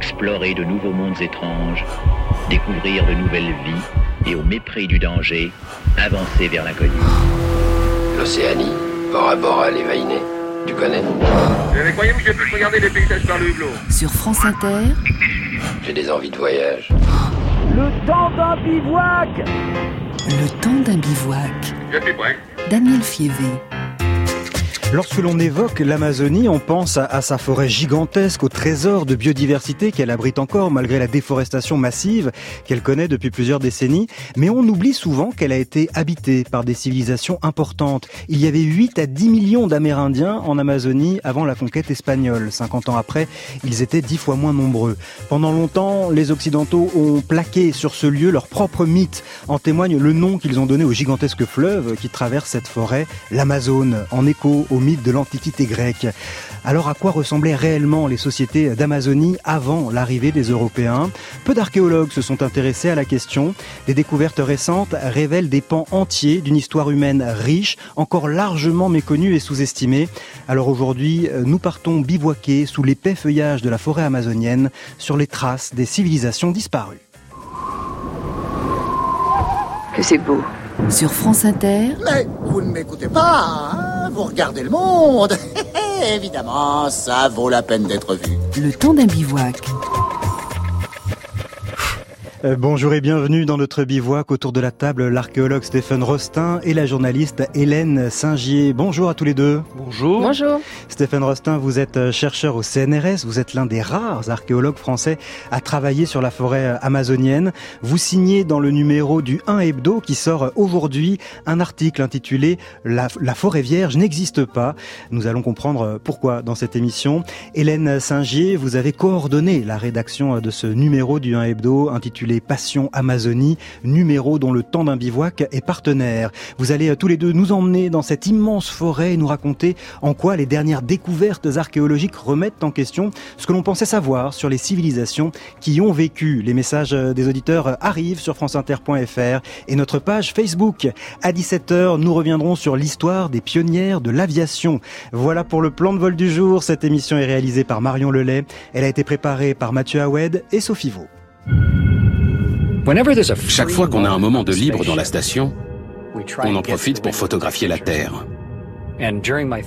explorer de nouveaux mondes étranges, découvrir de nouvelles vies et au mépris du danger, avancer vers l'inconnu. L'Océanie, Bora Bora, les Vainés. Tu connais? Mais croyez-vous que je puisse regarder les paysages par le hublot? Sur France Inter, J'ai des envies de voyage. Le temps d'un bivouac le temps d'un bivouac. Je suis prêt. Daniel Fievé. Lorsque l'on évoque l'Amazonie, on pense à, sa forêt gigantesque, au trésor de biodiversité qu'elle abrite encore malgré la déforestation massive qu'elle connaît depuis plusieurs décennies. Mais on oublie souvent qu'elle a été habitée par des civilisations importantes. Il y avait 8 à 10 millions d'Amérindiens en Amazonie avant la conquête espagnole. 50 ans après, ils étaient 10 fois moins nombreux. Pendant longtemps, les Occidentaux ont plaqué sur ce lieu leur propre mythe. En témoigne le nom qu'ils ont donné au gigantesque fleuve qui traverse cette forêt, l'Amazone, en écho au mythe de l'Antiquité grecque. Alors à quoi ressemblaient réellement les sociétés d'Amazonie avant l'arrivée des Européens? Peu d'archéologues se sont intéressés à la question. Des découvertes récentes révèlent des pans entiers d'une histoire humaine riche, encore largement méconnue et sous-estimée. Alors aujourd'hui, nous partons bivouaquer sous l'épais feuillage de la forêt amazonienne sur les traces des civilisations disparues. Que c'est beau. Sur France Inter, Mais vous ne m'écoutez pas, hein vous regardez le monde. Évidemment, ça vaut la peine d'être vu. le temps d'un bivouac. Euh, bonjour et bienvenue dans notre bivouac autour de la table l'archéologue Stéphane Rostin et la journaliste Hélène Singier. Bonjour à tous les deux. Bonjour. Bonjour. Stéphane Rostin, vous êtes euh, chercheur au CNRS, vous êtes l'un des rares archéologues français à travailler sur la forêt euh, amazonienne. Vous signez dans le numéro du 1 Hebdo qui sort aujourd'hui un article intitulé la, la forêt vierge n'existe pas. Nous allons comprendre pourquoi dans cette émission. Hélène Singier, vous avez coordonné la rédaction de ce numéro du 1 Hebdo intitulé Passion Amazonie, numéro dont le temps d'un bivouac est partenaire. Vous allez euh, tous les deux nous emmener dans cette immense forêt et nous raconter en quoi les dernières découvertes archéologiques remettent en question ce que l'on pensait savoir sur les civilisations qui y ont vécu. Les messages euh, des auditeurs euh, arrivent sur franceinter.fr et notre page Facebook. À 17h, nous reviendrons sur l'histoire des pionnières de l'aviation. Voilà pour le plan de vol du jour. Cette émission est réalisée par Marion Lelay. Elle a été préparée par Mathieu Houed et Sophie Vaux. Chaque fois qu'on a un moment de libre dans la station, on en profite pour photographier la Terre.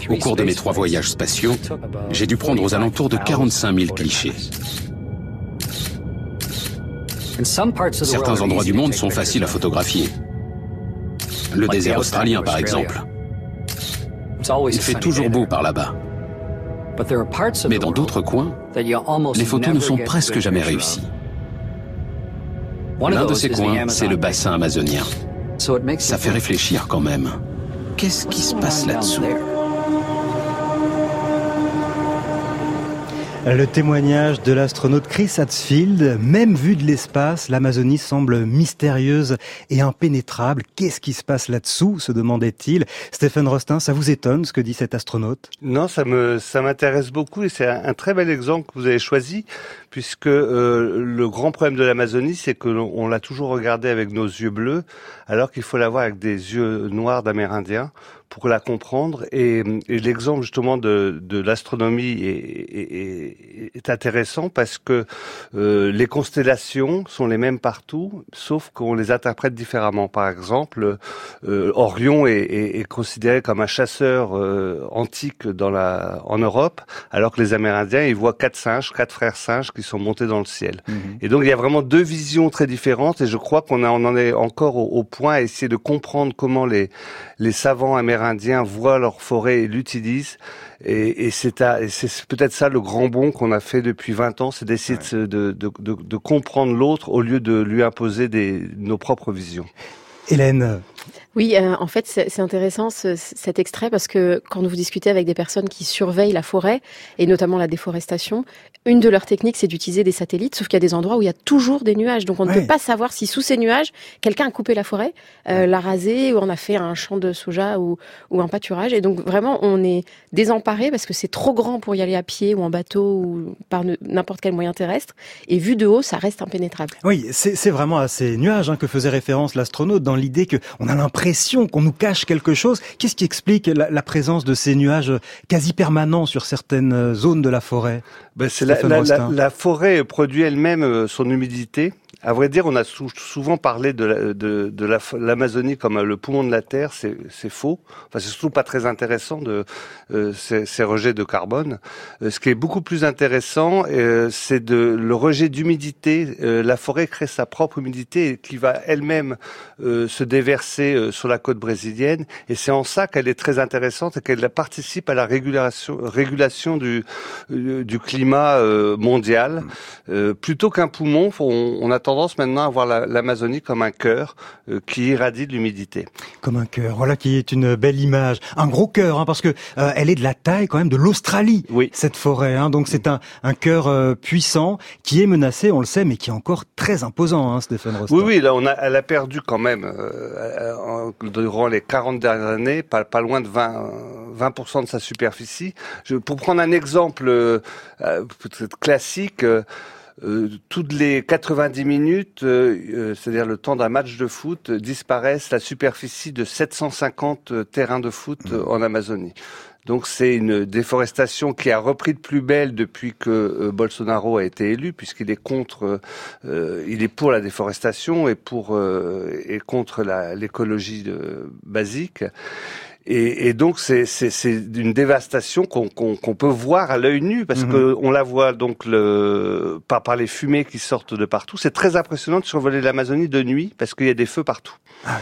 Au cours de mes trois voyages spatiaux, j'ai dû prendre aux alentours de 45 000 clichés. Certains endroits du monde sont faciles à photographier. Le désert australien, par exemple. Il fait toujours beau par là-bas. Mais dans d'autres coins, les photos ne sont presque jamais réussies. L'un de ces coins, c'est le bassin amazonien. Ça fait réfléchir quand même. Qu'est-ce qui se passe là-dessous? Le témoignage de l'astronaute Chris Hadfield, même vue de l'espace, l'Amazonie semble mystérieuse et impénétrable. Qu'est-ce qui se passe là-dessous se demandait-il. Stéphane Rostin, ça vous étonne ce que dit cet astronaute? Non, ça m'intéresse beaucoup et c'est un, très bel exemple que vous avez choisi puisque euh, le grand problème de l'Amazonie, c'est que on l'a toujours regardé avec nos yeux bleus, alors qu'il faut la voir avec des yeux noirs d'Amérindiens pour la comprendre. Et, et l'exemple justement de, de l'astronomie est, est, est, intéressant parce que euh, les constellations sont les mêmes partout, sauf qu'on les interprète différemment. Par exemple, euh, Orion est, est, considéré comme un chasseur euh, antique dans la, en Europe, alors que les Amérindiens, ils voient quatre singes, quatre frères singes qui sont montés dans le ciel. Mhm. Et donc il y a vraiment deux visions très différentes, et je crois qu'on on en est encore au, au point à essayer de comprendre comment les, les savants amérindiens voient leur forêt et l'utilisent. Et, et c'est peut-être ça le grand bond qu'on a fait depuis 20 ans, c'est d'essayer de, de, de, de, comprendre l'autre au lieu de lui imposer des, nos propres visions. Hélène oui, euh, en fait, c'est intéressant ce, cet extrait parce que quand vous discutez avec des personnes qui surveillent la forêt et notamment la déforestation, une de leurs techniques, c'est d'utiliser des satellites, sauf qu'il y a des endroits où il y a toujours des nuages. Donc on Ouais. ne peut pas savoir si sous ces nuages, quelqu'un a coupé la forêt, euh, l'a rasée, ou on a fait un champ de soja ou, ou un pâturage. Et donc vraiment, on est désemparé parce que c'est trop grand pour y aller à pied ou en bateau ou par n'importe quel moyen terrestre. Et vu de haut, ça reste impénétrable. Oui, c'est c'est vraiment à ces nuages hein, que faisait référence l'astronaute dans l'idée que on a l'impression qu'on nous cache quelque chose. Qu'est-ce qui explique la, présence de ces nuages quasi permanents sur certaines zones de la forêt? Ben, c'est la, la, forêt produit elle-même son humidité à vrai dire, on a souvent parlé de, de, de l'Amazonie comme le poumon de la Terre. C'est faux. Enfin, c'est surtout pas très intéressant de euh, ces, ces, rejets de carbone. Euh, ce qui est beaucoup plus intéressant, euh, c'est de le rejet d'humidité. Euh, la forêt crée sa propre humidité qui va elle-même se déverser sur la côte brésilienne. Et c'est en ça qu'elle est très intéressante et qu'elle participe à la régulation, régulation du, du climat mondial. plutôt qu'un poumon, on, on attend tendance maintenant à voir l'Amazonie comme un cœur euh, qui irradie de l'humidité. Comme un cœur, voilà qui est une belle image. Un gros cœur, hein, parce que euh, elle est de la taille quand même de l'Australie, oui. cette forêt. Hein, donc c'est un, un cœur euh, puissant qui est menacé, on le sait, mais qui est encore très imposant, hein, Stéphane Rostand. Oui, oui, là on a, elle a perdu quand même durant les 40 dernières années, pas, pas loin de 20, 20% de sa superficie. Je, pour prendre un exemple peut-être classique. Euh, toutes les 90 minutes, euh, euh, c'est-à-dire le temps d'un match de foot, disparaissent la superficie de 750 terrains de foot en Amazonie. Donc c'est une déforestation qui a repris de plus belle depuis que Bolsonaro a été élu, puisqu'il est contre, il est pour la déforestation et pour et contre l'écologie basique. Et, et donc c'est une dévastation qu'on peut voir à l'œil nu parce mhm. qu'on la voit donc le, par, par les fumées qui sortent de partout. C'est très impressionnant de survoler l'Amazonie de nuit parce qu'il y a des feux partout. Ah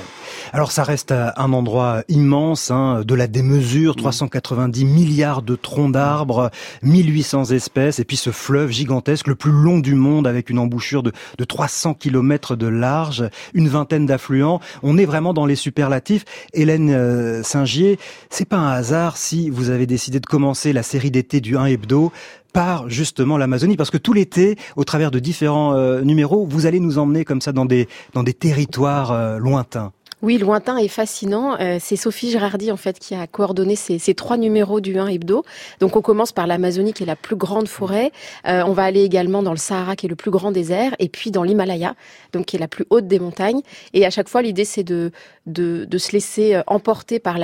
Alors ça reste un endroit immense, hein, de la démesure, 390 milliards de troncs d'arbres, 1800 espèces, et puis ce fleuve gigantesque, le plus long du monde, avec une embouchure de, de 300 kilomètres de large, une vingtaine d'affluents. On est vraiment dans les superlatifs. Hélène euh, saint c'est pas un hasard si vous avez décidé de commencer la série d'été du 1 hebdo par justement l'Amazonie parce que tout l'été au travers de différents euh, numéros vous allez nous emmener comme ça dans des dans des territoires euh, lointains. Oui, lointain et fascinant. Euh, c'est Sophie Girardi en fait qui a coordonné ces, ces, trois numéros du 1 hebdo. Donc on commence par l'Amazonie qui est la plus grande forêt. Euh, on va aller également dans le Sahara qui est le plus grand désert et puis dans l'Himalaya donc qui est la plus haute des montagnes. Et à chaque fois l'idée c'est de, de, de se laisser euh, emporter par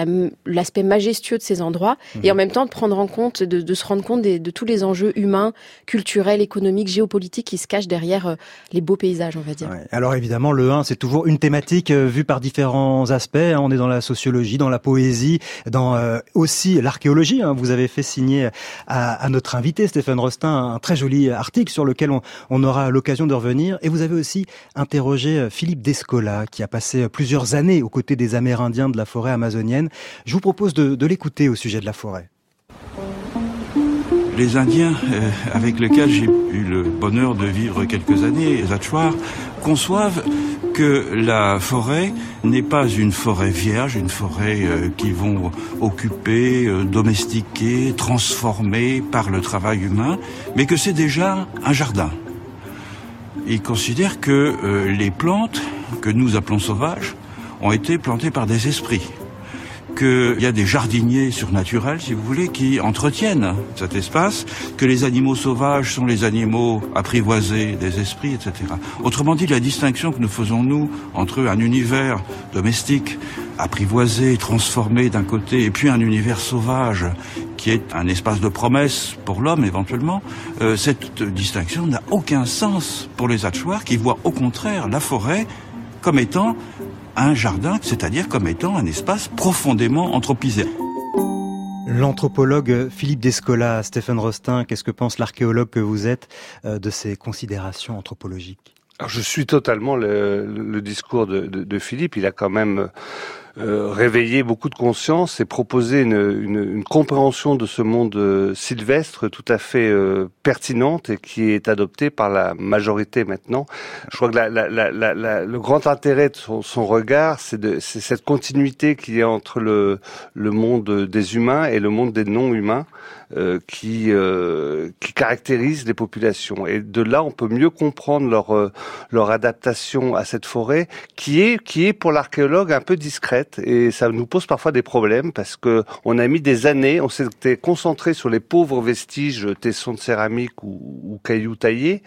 l'aspect majestueux de ces endroits mmh. et en même temps de prendre en compte, de, de se rendre compte des, de tous les enjeux humains, culturels, économiques, géopolitiques qui se cachent derrière les beaux paysages, on va dire. Ouais. Alors évidemment le 1 c'est toujours une thématique vue par différents aspects. Hein. On est dans la sociologie, dans la poésie, dans euh, aussi l'archéologie. Hein. Vous avez fait signer à, notre invité Stéphane Rostin un très joli article sur lequel on, aura l'occasion de revenir. Et vous avez aussi interrogé euh, Philippe Descola, qui a passé plusieurs années aux côtés des Amérindiens de la forêt amazonienne. Je vous propose de, l'écouter au sujet de la forêt les Indiens euh, avec lesquels j'ai eu le bonheur de vivre quelques années, les Achuar, conçoivent que la forêt n'est pas une forêt vierge, une forêt euh, qui vont occuper, euh, domestiquer, transformer par le travail humain, mais que c'est déjà un jardin. Ils considèrent que euh, les plantes que nous appelons sauvages ont été plantées par des esprits qu'il y a des jardiniers surnaturels, si vous voulez, qui entretiennent cet espace, que les animaux sauvages sont les animaux apprivoisés des esprits, etc. Autrement dit, la distinction que nous faisons, nous, entre un univers domestique, apprivoisé, transformé d'un côté, et puis un univers sauvage, qui est un espace de promesse pour l'homme éventuellement, euh, cette distinction n'a aucun sens pour les Hatchoirs, qui voient au contraire la forêt comme étant un jardin, c'est-à-dire comme étant un espace profondément anthropisé. L'anthropologue Philippe Descola, Stéphane Rostin, qu'est-ce que pense l'archéologue que vous êtes euh, de ces considérations anthropologiques? Alors Je suis totalement le, discours de, de, Philippe. Il a quand même euh, réveiller beaucoup de conscience et proposer une, une, une compréhension de ce monde euh, sylvestre tout à fait euh, pertinente et qui est adoptée par la majorité maintenant. Je crois que la, la, la, le grand intérêt de son, son regard, c'est cette continuité qui est entre le, le monde des humains et le monde des non-humains. Euh, qui euh, qui caractérise les populations. Et de là on peut mieux comprendre leur leur adaptation à cette forêt qui est qui est pour l'archéologue un peu discrète. Et ça nous pose parfois des problèmes parce que on a mis des années, on s'était concentré sur les pauvres vestiges tessons de céramique ou, cailloux taillés.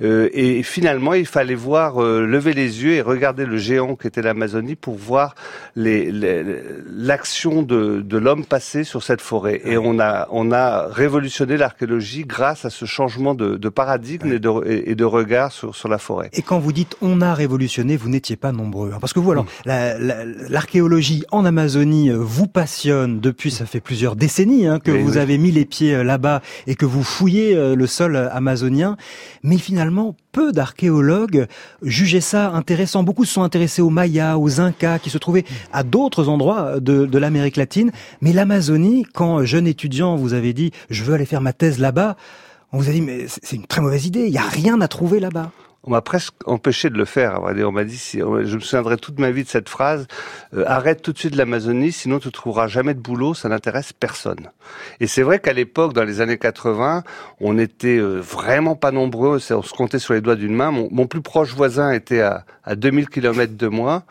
Euh, et finalement il fallait voir euh, lever les yeux et regarder le géant qui était l'Amazonie pour voir l'action de, de l'homme passer sur cette forêt. Et on a on a révolutionné l'archéologie grâce à ce changement de, de paradigme et, de, et de regard sur, sur la forêt. Et quand vous dites on a révolutionné, vous n'étiez pas nombreux. Hein. Parce que vous, alors, l'archéologie en Amazonie euh, vous passionne depuis, ça fait plusieurs décennies hein, que vous avez mis les pieds euh, là-bas et que vous fouillez euh, le sol amazonien. Mais finalement, peu d'archéologues jugeaient ça intéressant. Beaucoup se sont intéressés aux Mayas, aux Incas, qui se trouvaient à d'autres endroits de, de l'Amérique latine. Mais l'Amazonie, quand jeune étudiant, vous avez dit, je veux aller faire ma thèse là-bas, on vous a dit, mais c'est une très mauvaise idée, il n'y a rien à trouver là-bas on m'a presque empêché de le faire. On m'a dit, je me souviendrai toute ma vie de cette phrase, euh, arrête tout de suite l'Amazonie, sinon tu trouveras jamais de boulot, ça n'intéresse personne. Et c'est vrai qu'à l'époque, dans les années 80, on était euh, vraiment pas nombreux, on se comptait sur les doigts d'une main. Mon, plus proche voisin était à, à 2000 km de moi,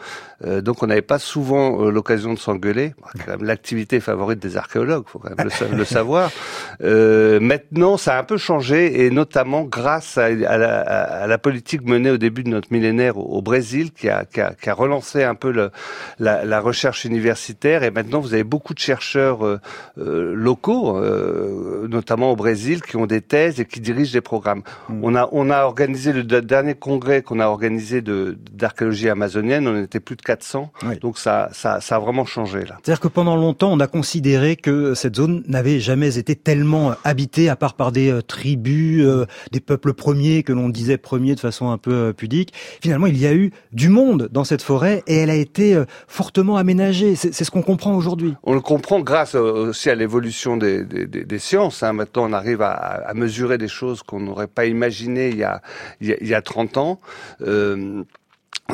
euh, donc on n'avait pas souvent l'occasion de s'engueuler. L'activité favorite des archéologues, faut quand même le, savoir. maintenant, ça a un peu changé, et notamment grâce à, la, à la politique menée au début de notre millénaire au, Brésil qui a, qui, a, qui a, relancé un peu le, la, la, recherche universitaire. Et maintenant, vous avez beaucoup de chercheurs euh, euh locaux, euh, notamment au Brésil, qui ont des thèses et qui dirigent des programmes. Mm. On, a, on a organisé le dernier congrès qu'on a organisé d'archéologie amazonienne, on était plus de 400. Donc ça, ça, ça a vraiment changé là. C'est-à-dire que pendant longtemps, on a considéré que cette zone n'avait jamais été tellement habitée, à part par des euh, tribus, des peuples premiers que l'on disait premiers de façon un peu euh, pudique. Finalement, il y a eu du monde dans cette forêt et elle a été euh, fortement aménagée. C'est ce qu'on comprend aujourd'hui. On le comprend grâce euh, aussi à l'évolution des, des, des, sciences. Hein. Maintenant, on arrive à, à mesurer des choses qu'on n'aurait pas imaginées il y a, il y a, 30 ans.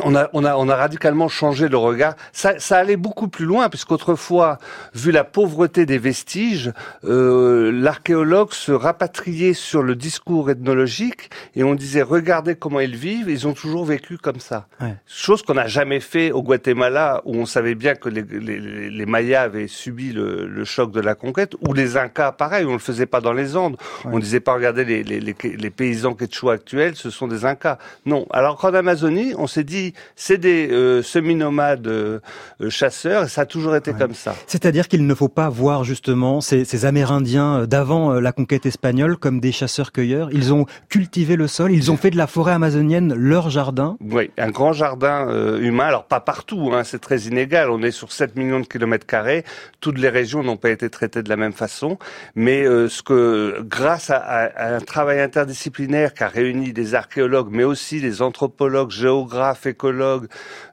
On a, on, a, on a radicalement changé le regard. Ça, ça allait beaucoup plus loin, puisqu'autrefois, vu la pauvreté des vestiges, euh, l'archéologue se rapatriait sur le discours ethnologique et on disait regardez comment ils vivent, ils ont toujours vécu comme ça. Chose qu'on n'a jamais fait au Guatemala, où on savait bien que les, les, les Mayas avaient subi le, le, choc de la conquête, ou les Incas, pareil, on le faisait pas dans les Andes. On disait pas regardez les, les, les paysans quechua actuels, ce sont des Incas. Non. Alors qu'en Amazonie, on s'est dit c'est des euh, semi-nomades euh, chasseurs, et ça a toujours été comme ça. C'est-à-dire qu'il ne faut pas voir justement ces, ces Amérindiens euh, d'avant la conquête espagnole comme des chasseurs-cueilleurs. Ils ont cultivé le sol, ils ont fait de la forêt amazonienne leur jardin. Oui, un grand jardin humain. Alors pas partout, hein, c'est très inégal. On est sur 7 millions de kilomètres carrés. Toutes les régions n'ont pas été traitées de la même façon, mais ce que, grâce à, à, un travail interdisciplinaire qui a réuni des archéologues, mais aussi des anthropologues, géographes, écologues,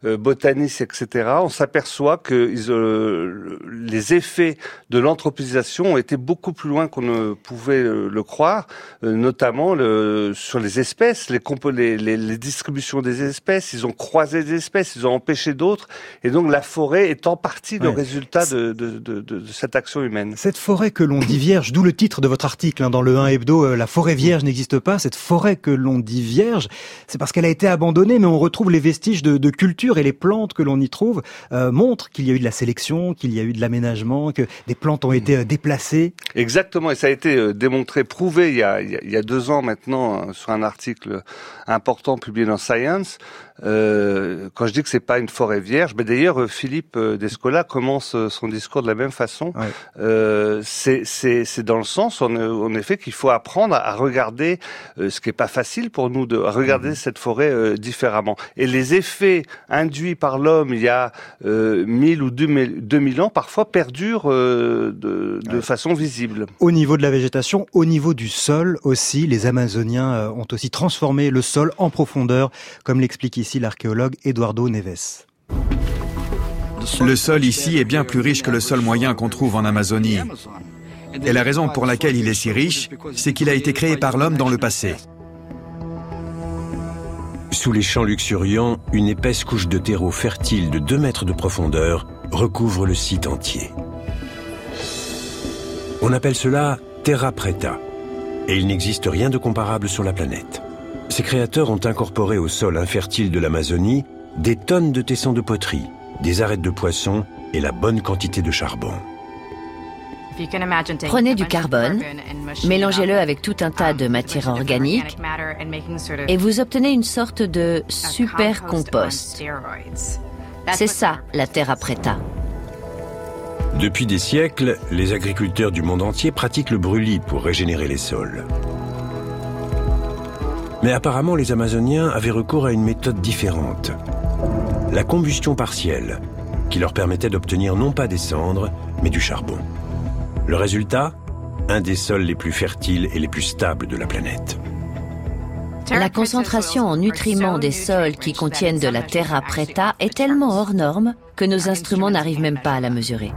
euh, botanistes, etc., on s'aperçoit que euh, les effets de l'anthropisation ont été beaucoup plus loin qu'on ne pouvait euh, le croire, notamment le, sur les espèces, les, les, les, distributions des espèces. Ils ont croisé des espèces, ils ont empêché d'autres, et donc la forêt est en partie le résultat de, de, de, de, cette action humaine. Cette forêt que l'on dit vierge, d'où le titre de votre article hein, dans le 1 hebdo, la forêt vierge n'existe pas. Cette forêt que l'on dit vierge, c'est parce qu'elle a été abandonnée, mais on retrouve les vestiges de, de culture et les plantes que l'on y trouve euh, montrent qu'il y a eu de la sélection, qu'il y a eu de l'aménagement, que des plantes ont été euh, déplacées. Exactement, et ça a été euh, démontré, prouvé il y a, il y a deux ans maintenant sur un article important publié dans Science. Euh, quand je dis que c'est pas une forêt vierge, mais d'ailleurs Philippe Descola commence son discours de la même façon. Euh, c'est dans le sens, en, en effet, qu'il faut apprendre à regarder ce qui est pas facile pour nous de regarder mmh. cette forêt différemment. Et les effets induits par l'homme il y a euh, 1000 ou 2000 ans parfois perdurent euh, de, façon visible. Au niveau de la végétation, au niveau du sol aussi, les Amazoniens euh, ont aussi transformé le sol en profondeur, comme l'explique ici l'archéologue Eduardo Neves. Le sol ici est bien plus riche que le sol moyen qu'on trouve en Amazonie. Et la raison pour laquelle il est si riche, c'est qu'il a été créé par l'homme dans le passé. Sous les champs luxuriants, une épaisse couche de terreau fertile de 2 mètres de profondeur recouvre le site entier. On appelle cela terra preta, et il n'existe rien de comparable sur la planète. Ces créateurs ont incorporé au sol infertile de l'Amazonie des tonnes de tessons de poterie, des arêtes de poisson et la bonne quantité de charbon. Prenez du carbone, mélangez-le avec tout un tas de matières organiques et vous obtenez une sorte de super compost. C'est ça, la terra preta. Depuis des siècles, les agriculteurs du monde entier pratiquent le brûlis pour régénérer les sols. Mais apparemment, les Amazoniens avaient recours à une méthode différente. La combustion partielle, qui leur permettait d'obtenir non pas des cendres, mais du charbon. Le résultat Un des sols les plus fertiles et les plus stables de la planète. La concentration en nutriments des sols qui contiennent de la terra preta est tellement hors norme que nos instruments n'arrivent même pas à la mesurer.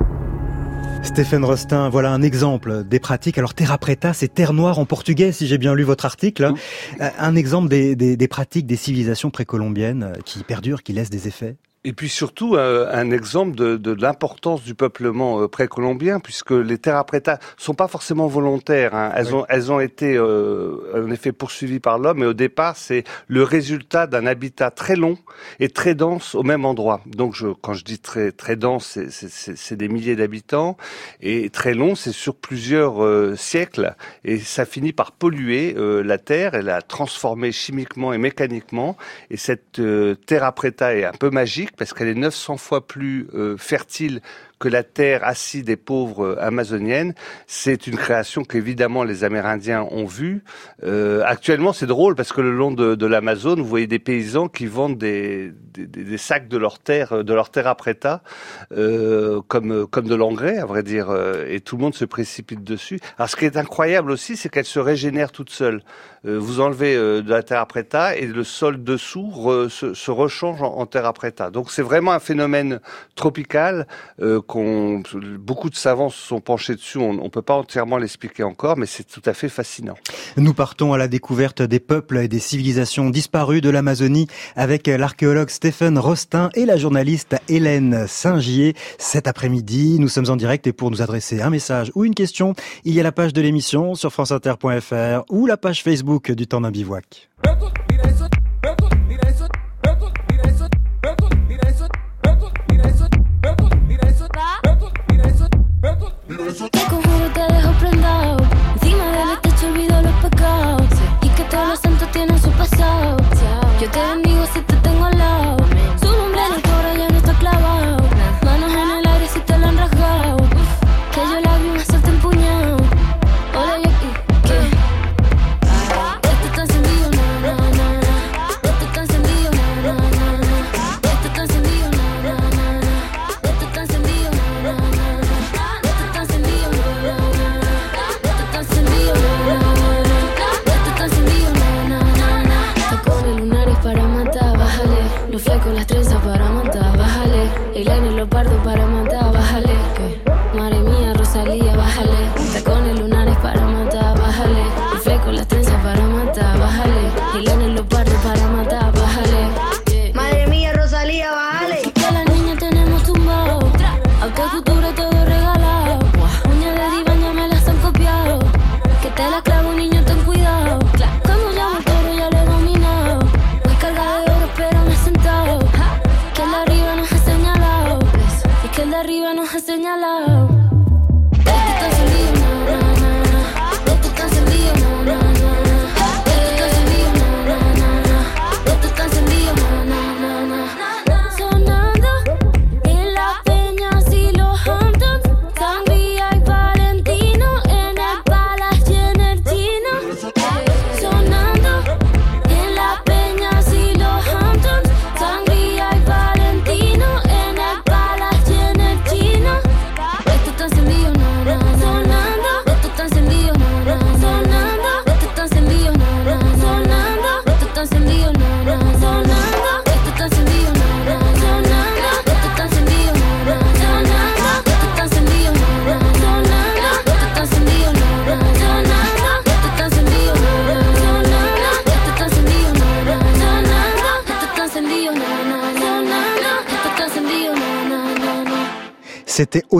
Stéphane Rostin, voilà un exemple des pratiques. Alors terra preta, c'est terre noire en portugais, si j'ai bien lu votre article. Euh, un exemple des, des, des pratiques des civilisations précolombiennes euh, qui perdurent, qui laissent des effets et puis surtout euh, un exemple de, de l'importance du peuplement euh, précolombien, puisque les terra preta sont pas forcément volontaires. Hein. Elles ont elles ont été euh, en effet poursuivies par l'homme, mais au départ c'est le résultat d'un habitat très long et très dense au même endroit. Donc je, quand je dis très très dense, c'est des milliers d'habitants et très long, c'est sur plusieurs euh, siècles et ça finit par polluer la terre et la transformer chimiquement et mécaniquement. Et cette terra preta est un peu magique parce qu'elle est 900 fois plus euh, fertile que la terre acide et pauvre euh, amazonienne. C'est une création qu'évidemment les Amérindiens ont vue. Euh, actuellement, c'est drôle parce que le long de, de l'Amazone, vous voyez des paysans qui vendent des, sacs de leur terre, de leur terre preta, euh, comme comme de l'engrais, à vrai dire, euh, et tout le monde se précipite dessus. Alors, ce qui est incroyable aussi, c'est qu'elle se régénère toute seule. Euh, vous enlevez de la terre preta et le sol dessous se, se, rechange en, en terre preta. Donc, c'est vraiment un phénomène tropical qu'on beaucoup de savants se sont penchés dessus. On ne peut pas entièrement l'expliquer encore, mais c'est tout à fait fascinant. Nous partons à la découverte des peuples et des civilisations disparues de l'Amazonie avec l'archéologue Stéphane Rostin et la journaliste Hélène Saint-Gier. Cet après-midi, nous sommes en direct et pour nous adresser un message ou une question, il y a la page de l'émission sur franceinter.fr ou la page Facebook du temps d'un bivouac. Look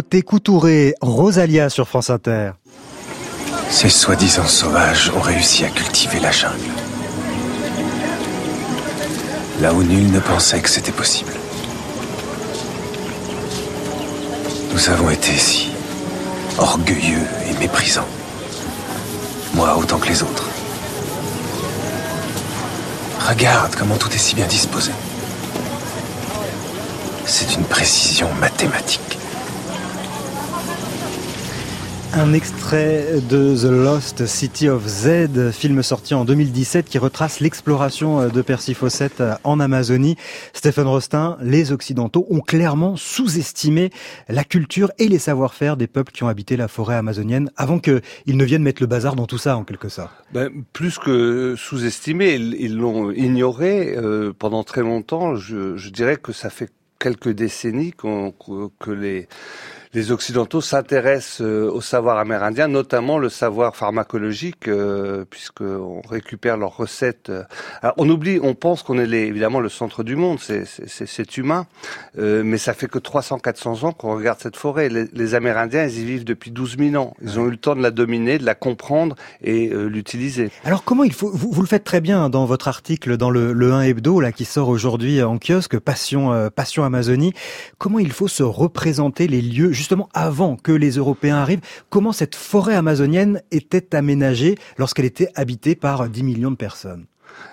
Coutouré, Rosalia sur France Inter. Ces soi-disant sauvages ont réussi à cultiver la jungle. Là où nul ne pensait que c'était possible. Nous avons été si orgueilleux et méprisants. Moi autant que les autres. Regarde comment tout est si bien disposé. C'est une précision mathématique. Un extrait de The Lost City of Z, film sorti en 2017 qui retrace l'exploration de Percy Fawcett en Amazonie. Stephen Rostin, les Occidentaux ont clairement sous-estimé la culture et les savoir-faire des peuples qui ont habité la forêt amazonienne avant qu'ils ne viennent mettre le bazar dans tout ça en quelque sorte. Ben, plus que sous-estimé, ils l'ont ignoré euh, pendant très longtemps. Je, dirais que ça fait quelques décennies qu que les les Occidentaux s'intéressent euh, au savoir amérindien, notamment le savoir pharmacologique, euh, puisqu'on récupère leurs recettes. Alors, on oublie, on pense qu'on est les, évidemment le centre du monde, c'est humain, euh, mais ça fait que 300-400 ans qu'on regarde cette forêt. Les, les, Amérindiens, ils y vivent depuis 12 000 ans. Ils ont eu le temps de la dominer, de la comprendre et euh, l'utiliser. Alors comment il faut, vous, vous, le faites très bien dans votre article dans le, le 1 hebdo là qui sort aujourd'hui en kiosque, Passion, euh, Passion Amazonie. Comment il faut se représenter les lieux justement avant que les Européens arrivent, comment cette forêt amazonienne était aménagée lorsqu'elle était habitée par 10 millions de personnes?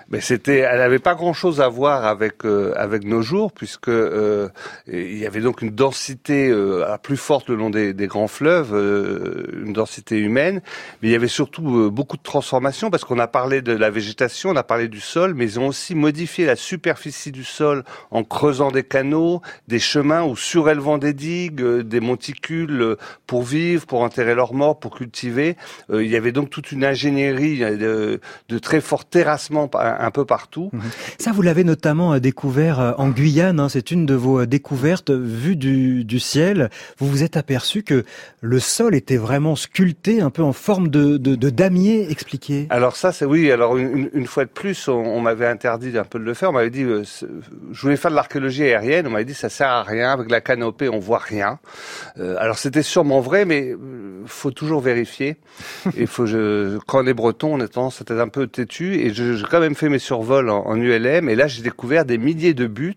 Mais c'était, elle n'avait pas grand-chose à voir avec euh, avec nos jours, puisque euh, il y avait donc une densité euh, plus forte le long des, des grands fleuves, euh, une densité humaine, mais il y avait surtout euh, beaucoup de transformations, parce qu'on a parlé de la végétation, on a parlé du sol, mais ils ont aussi modifié la superficie du sol en creusant des canaux, des chemins ou surélevant des digues, des monticules pour vivre, pour enterrer leurs morts, pour cultiver. il y avait donc toute une ingénierie de, de très fort terrassement un peu partout. Ça, vous l'avez notamment découvert en Guyane. Hein, c'est une de vos découvertes vues du, du, ciel. Vous vous êtes aperçu que le sol était vraiment sculpté, un peu en forme de, de, de damier. Expliqué. Alors ça, c'est oui. Alors une, une, fois de plus, on, on m'avait interdit un peu de le faire. On m'avait dit, euh, je voulais faire de l'archéologie aérienne. On m'avait dit, ça sert à rien. Avec la canopée, on voit rien. Euh, alors c'était sûrement vrai, mais faut toujours vérifier. Et faut, je, quand on est breton, on est tendance à être un peu têtu. Et j'ai quand même fait mes survols en, ULM et là j'ai découvert des milliers de buts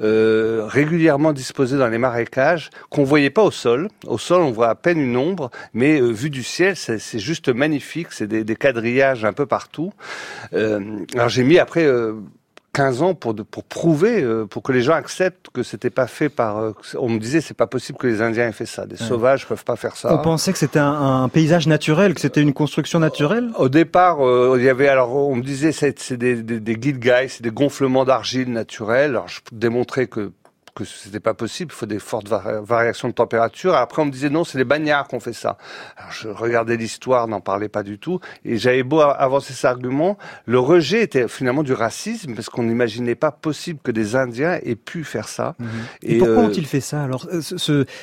euh, régulièrement disposés dans les marécages qu'on voyait pas au sol. Au sol on voit à peine une ombre, mais euh, vu du ciel c'est juste magnifique. C'est des, des, quadrillages un peu partout. Euh, alors j'ai mis après 15 ans pour, de, pour prouver, euh, pour que les gens acceptent que c'était pas fait par. Euh, on me disait c'est pas possible que les Indiens aient fait ça. Des ouais. sauvages peuvent pas faire ça. On pensait que c'était un, un, paysage naturel, que c'était une construction naturelle? Au départ, euh, il y avait alors on me disait c'est des, des, des guides guys, c'est des gonflements d'argile naturels. Alors je démontrais que que c'était pas possible, il faut des fortes vari variations de température. Après, on me disait non, c'est les bagnards qui ont fait ça. Alors, je regardais l'histoire, n'en parlais pas du tout, et j'avais beau avancer cet argument, le rejet était finalement du racisme parce qu'on n'imaginait pas possible que des Indiens aient pu faire ça. Mmh. Et, et, pourquoi euh, ont-ils fait ça Alors, ce,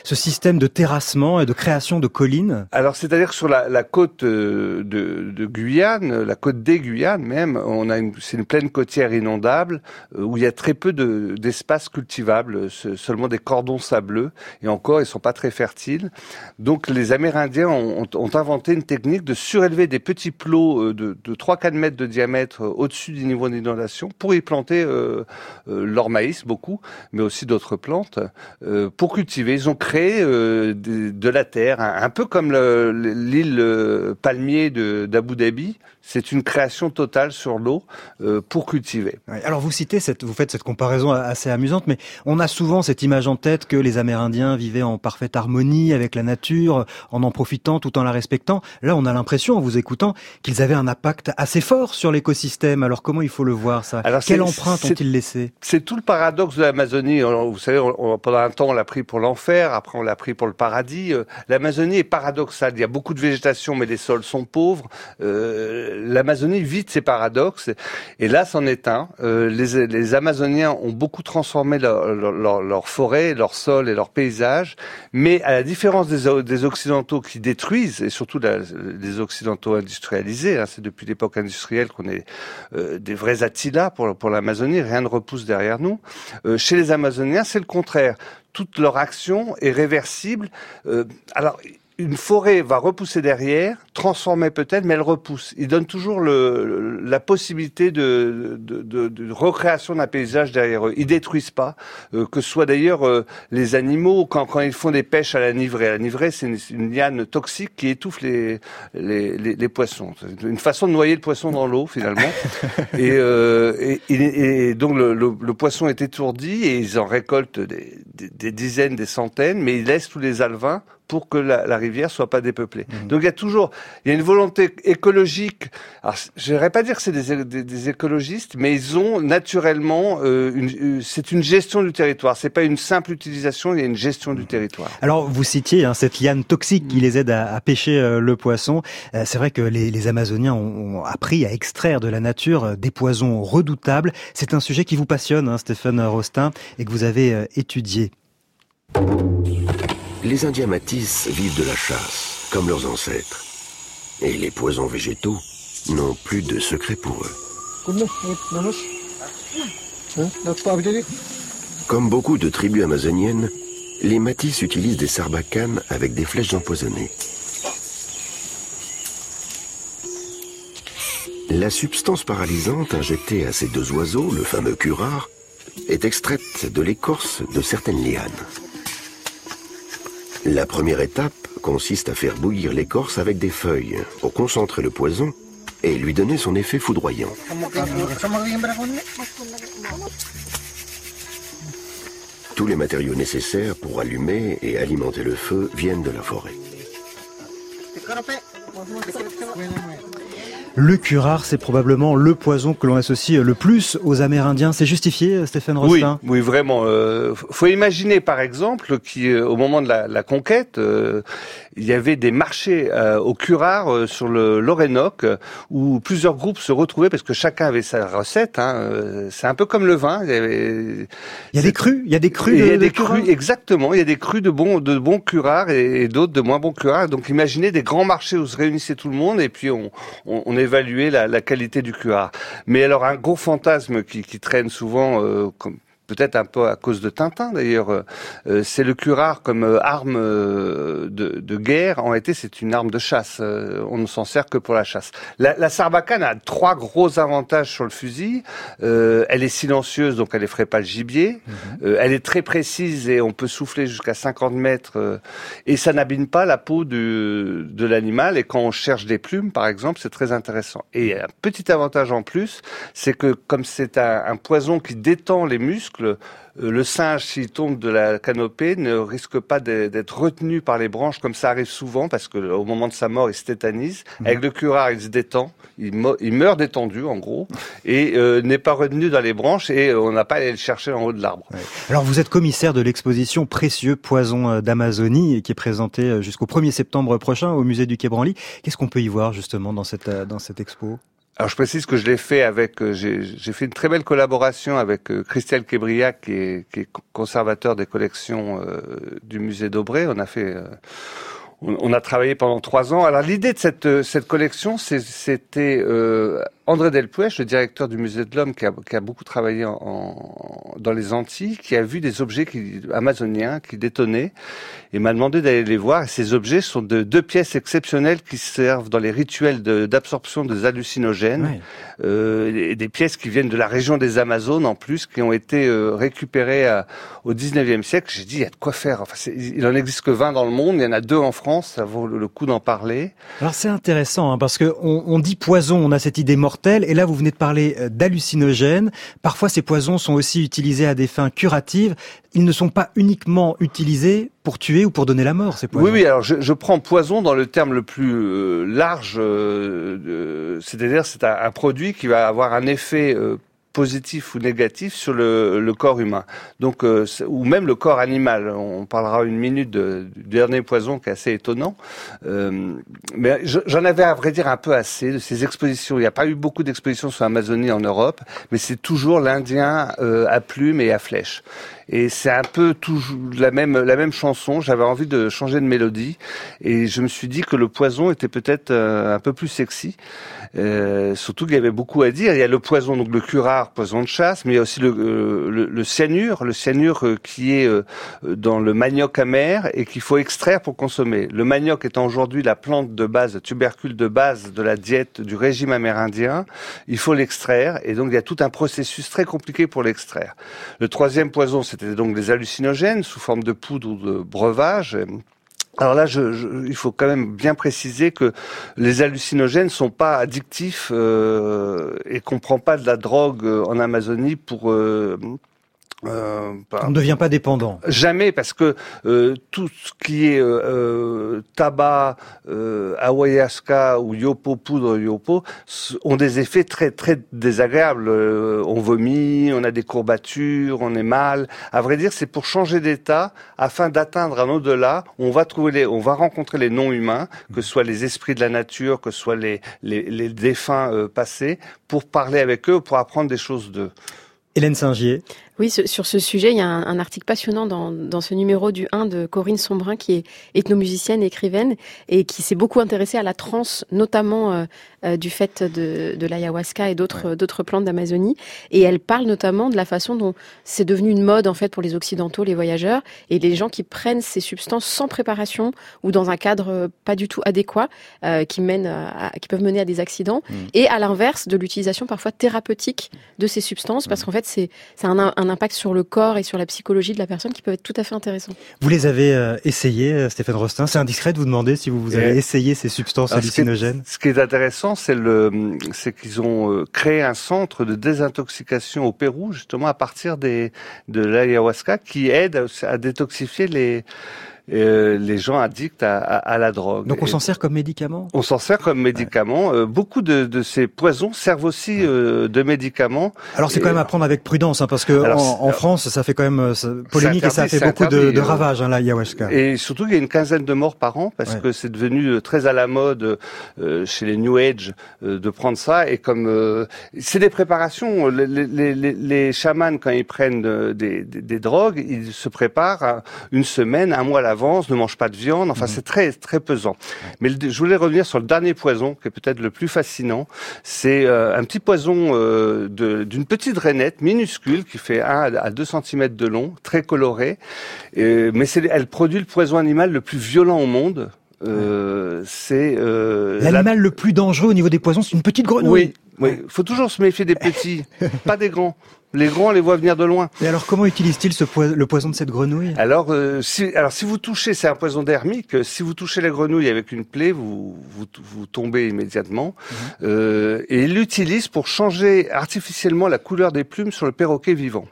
ce, système de terrassement et de création de collines? Alors, c'est-à-dire que sur la, la côte de, de, Guyane, la côte des Guyanes même, on a une, c'est une plaine côtière inondable euh, où il y a très peu d'espace de, seulement des cordons sableux, et encore, ils sont pas très fertiles. Donc, les Amérindiens ont, inventé une technique de surélever des petits plots de, de 3-4 mètres de diamètre au-dessus du niveau d'inondation pour y planter euh, euh, leur maïs, beaucoup, mais aussi d'autres plantes, euh, pour cultiver. Ils ont créé euh, de, la terre, un, peu comme l'île euh, palmier d'Abu Dhabi. C'est une création totale sur l'eau euh, pour cultiver. Alors, vous citez cette, vous faites cette comparaison assez amusante, mais on a souvent cette image en tête que les Amérindiens vivaient en parfaite harmonie avec la nature, en en profitant tout en la respectant. Là, on a l'impression, en vous écoutant, qu'ils avaient un impact assez fort sur l'écosystème. Alors comment il faut le voir ça? Alors, Quelle empreinte ont-ils laissé? C'est tout le paradoxe de l'Amazonie. Vous savez, on, on, pendant un temps, on l'a pris pour l'enfer, après on l'a pris pour le paradis. L'Amazonie est paradoxale. Il y a beaucoup de végétation, mais les sols sont pauvres. Euh, L'Amazonie vit de ces paradoxes. Et là, c'en est un. Euh, les, Amazoniens ont beaucoup transformé leur, leur, leur, forêt, leur sol et leur paysage, mais à la différence des, Occidentaux qui détruisent, et surtout la, les Occidentaux industrialisés, hein, c'est depuis l'époque industrielle qu'on est euh, des vrais Attila pour, l'Amazonie, rien ne repousse derrière nous. Euh, chez les Amazoniens, c'est le contraire toute leur action est réversible. Alors, une forêt va repousser derrière, transformer peut-être, mais elle repousse. Il donne toujours le, la possibilité de, de, de, de recréation d'un paysage derrière eux. Ils détruisent pas, euh, que ce soit d'ailleurs euh, les animaux quand, quand ils font des pêches à la nivrée. La nivrée, c'est une, une, liane toxique qui étouffe les, les, les, les poissons. Une façon de noyer le poisson dans l'eau finalement. et, euh, et, et, donc le, le, le, poisson est étourdi et ils en récoltent des, des, des dizaines, des centaines, mais ils laissent tous les alevins pour que la, la rivière soit pas dépeuplée. Mmh. Donc il y a toujours, il y a une volonté écologique. Alors, je n'irais pas dire que c'est des, des, des, écologistes, mais ils ont naturellement, euh, une, c'est une gestion du territoire. C'est pas une simple utilisation, il y a une gestion du territoire. Alors vous citiez hein, cette liane toxique qui les aide à, à pêcher euh, le poisson. Euh, c'est vrai que les, les Amazoniens ont, ont, appris à extraire de la nature euh, des poisons redoutables. C'est un sujet qui vous passionne, hein, Stéphane Rostin, et que vous avez euh, étudié. Les Indiens Matisse vivent de la chasse, comme leurs ancêtres. Et les poisons végétaux n'ont plus de secret pour eux. Comme beaucoup de tribus amazoniennes, les Matisse utilisent des sarbacanes avec des flèches empoisonnées. La substance paralysante injectée à ces deux oiseaux, le fameux curare, est extraite de l'écorce de certaines lianes. La première étape consiste à faire bouillir l'écorce avec des feuilles pour concentrer le poison et lui donner son effet foudroyant. Tous les matériaux nécessaires pour allumer et alimenter le feu viennent de la forêt. Le curare, c'est probablement le poison que l'on associe le plus aux Amérindiens. C'est justifié, Stéphane Rostin? Oui, oui, vraiment. Euh, faut imaginer, par exemple, qu'au moment de la, la conquête, euh, il y avait des marchés euh, au curare euh, sur le l'Orénoque où plusieurs groupes se retrouvaient parce que chacun avait sa recette. Hein, euh, c'est un peu comme le vin. Il y, avait... il y a des crus. Il y a des crus. De, il y a des de crus, exactement. Il y a des crus de bons de bons curares et, et d'autres de moins bons curares. Donc imaginez des grands marchés où se réunissait tout le monde et puis on, on, on évaluait la, la, qualité du curare. Mais alors un gros fantasme qui, qui traîne souvent euh, comme peut-être un peu à cause de Tintin d'ailleurs, euh, c'est le curare comme euh, arme euh, de, de, guerre. En réalité, c'est une arme de chasse. Euh, on ne s'en sert que pour la chasse. La, la, sarbacane a trois gros avantages sur le fusil. Euh, elle est silencieuse, donc elle effraie pas le gibier. -hmm. elle est très précise et on peut souffler jusqu'à 50 mètres. et ça n'abîme pas la peau du, de l'animal. Et quand on cherche des plumes, par exemple, c'est très intéressant. Et un petit avantage en plus, c'est que comme c'est un, un poison qui détend les muscles, le, le singe, s'il tombe de la canopée, ne risque pas d'être retenu par les branches, comme ça arrive souvent, parce que au moment de sa mort, il se tétanise. Mmh. Avec le curare, il se détend, il, il meurt détendu, en gros, et euh, n'est pas retenu dans les branches, et on n'a pas à aller le chercher en haut de l'arbre. Ouais. Alors, vous êtes commissaire de l'exposition Précieux Poison euh, d'Amazonie, qui est présentée euh, jusqu'au 1er septembre prochain au musée du Quai Branly. Qu'est-ce qu'on peut y voir, justement, dans cette, dans cette expo? Alors je précise que je l'ai fait avec, euh, j'ai fait une très belle collaboration avec euh, Christelle Québriac, qui est, qui est conservateur des collections euh, du musée d'Aubray. On a fait, euh, on, a travaillé pendant trois ans. Alors l'idée de cette, euh, cette collection, c'était euh, André Delpouech, le directeur du musée de l'Homme, qui a, qui a, beaucoup travaillé en, en, dans les Antilles, qui a vu des objets qui, amazoniens qui détonnaient et m'a demandé d'aller les voir. Et ces objets sont de deux pièces exceptionnelles qui servent dans les rituels d'absorption de, des hallucinogènes, oui. euh, et des pièces qui viennent de la région des Amazones en plus, qui ont été euh, récupérées à, au 19e siècle. J'ai dit, il y a de quoi faire. Enfin, il en existe que 20 dans le monde, il y en a deux en France, ça vaut le, le coup d'en parler. Alors c'est intéressant, hein, parce que on, on, dit poison, on a cette idée et là vous venez de parler euh, d'hallucinogènes. Parfois ces poisons sont aussi utilisés à des fins curatives ils ne sont pas uniquement utilisés pour tuer ou pour donner la mort, ces poisons. Oui, oui, alors je, je prends poison dans le terme le plus euh, large, euh, c'est-à-dire c'est un, un, produit qui va avoir un effet euh, positif ou négatif sur le, le corps humain. Donc, euh, ou même le corps animal. On parlera une minute de, du dernier poison qui est assez étonnant. Euh, mais j'en avais à vrai dire un peu assez de ces expositions. Il n'y a pas eu beaucoup d'expositions sur l'Amazonie en Europe, mais c'est toujours l'Indien euh, à plumes et à flèches. Et c'est un peu toujours la même la même chanson. J'avais envie de changer de mélodie et je me suis dit que le poison était peut-être euh, un peu plus sexy. Euh, surtout qu'il y avait beaucoup à dire. Il y a le poison, donc le curare poison de chasse, mais aussi le, euh, le, le cyanure, le cyanure euh, qui est euh, dans le manioc amer et qu'il faut extraire pour consommer. Le manioc étant aujourd'hui la plante de base, tubercule de base de la diète du régime amérindien, il faut l'extraire et donc il y a tout un processus très compliqué pour l'extraire. Le troisième poison, c'était donc des hallucinogènes sous forme de poudre ou de breuvage. Alors là, je, je, il faut quand même bien préciser que les hallucinogènes sont pas addictifs euh, et qu'on prend pas de la drogue euh, en Amazonie pour euh, euh, on ne devient pas dépendant. Jamais, parce que euh, tout ce qui est euh, tabac, ayahuasca ou yopo, poudre yopo, ont des effets très très désagréables. On vomit, on a des courbatures, on est mal. À vrai dire, c'est pour changer d'état afin d'atteindre un au-delà. On va trouver les, on va rencontrer les non-humains, que ce soit les esprits de la nature, que ce soit les les, les défunts passés, pour parler avec eux, pour apprendre des choses d'eux. Hélène Singier. Oui, sur ce sujet, il y a un, un article passionnant dans, dans, ce numéro du 1 de Corinne Sombrin, qui est ethnomusicienne, écrivaine, et qui s'est beaucoup intéressée à la transe, notamment euh, euh, du fait de, de l'ayahuasca et d'autres ouais. d'autres plantes d'Amazonie. Et elle parle notamment de la façon dont c'est devenu une mode en fait pour les occidentaux, les voyageurs, et les gens qui prennent ces substances sans préparation ou dans un cadre pas du tout adéquat, euh, qui mènent, à, qui peuvent mener à des accidents. Mmh. Et à l'inverse de l'utilisation parfois thérapeutique de ces substances, parce qu'en fait c'est un impact sur le corps et sur la psychologie de la personne qui peuvent être tout à fait intéressants. Vous les avez euh, essayés, euh, Stéphane Rostin C'est indiscret de vous demander si vous, vous avez et essayé ces substances Alors, hallucinogènes ce qui, est, ce qui est intéressant, c'est le, c'est qu'ils ont euh, créé un centre de désintoxication au Pérou, justement à partir des, de l'ayahuasca, qui aide à détoxifier les euh, les gens addicts à, à, à la drogue. Donc on s'en sert comme médicament? On s'en sert comme médicament. Ouais. Euh, beaucoup de, de, ces poisons servent aussi euh, de médicaments. Alors c'est quand même à prendre avec prudence, hein, parce que alors, en, en, France, ça fait quand même euh, polémique interdit, et ça fait beaucoup interdit, de, de, euh, ravages, hein, l'ayahuasca. Et surtout, il y a une quinzaine de morts par an, parce ouais. que c'est devenu très à la mode chez les New Age de prendre ça. Et comme c'est des préparations, les, les, les, les, chamans, quand ils prennent des, des, des drogues, ils se préparent une semaine, un mois à avance, ne mange pas de viande. Enfin, mmh. c'est très très pesant. Mais le, je voulais revenir sur le dernier poison, qui est peut-être le plus fascinant. C'est euh, un petit poison euh, d'une petite rainette minuscule qui fait 1 à 2 cm de long, très coloré. Euh, mais elle produit le poison animal le plus violent au monde. Euh, c'est euh, l'animal la... le plus dangereux au niveau des poisons, c'est une petite grenouille. Oui, oui. Faut toujours se méfier des petits, pas des grands. Les grands, on les voit venir de loin. Et alors, comment utilise-t-il ce le poison de cette grenouille? Alors, euh, si, alors si vous touchez, c'est un poison dermique. Si vous touchez la grenouille avec une plaie, vous vous, vous tombez immédiatement. Mmh. Euh, et il l'utilise pour changer artificiellement la couleur des plumes sur le perroquet vivant.